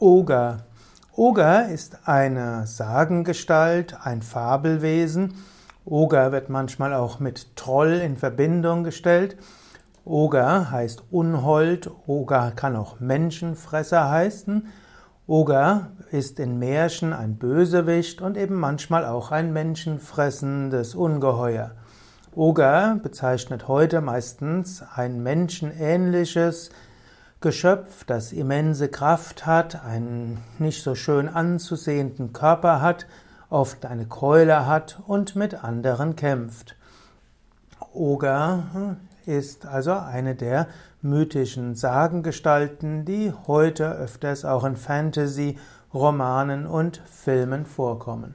Oger. Oger ist eine Sagengestalt, ein Fabelwesen. Oger wird manchmal auch mit Troll in Verbindung gestellt. Oger heißt Unhold, Oger kann auch Menschenfresser heißen. Oger ist in Märchen ein Bösewicht und eben manchmal auch ein menschenfressendes Ungeheuer. Oger bezeichnet heute meistens ein menschenähnliches Geschöpf, das immense Kraft hat, einen nicht so schön anzusehenden Körper hat, oft eine Keule hat und mit anderen kämpft. Oger hm, ist also eine der mythischen Sagengestalten, die heute öfters auch in Fantasy, Romanen und Filmen vorkommen.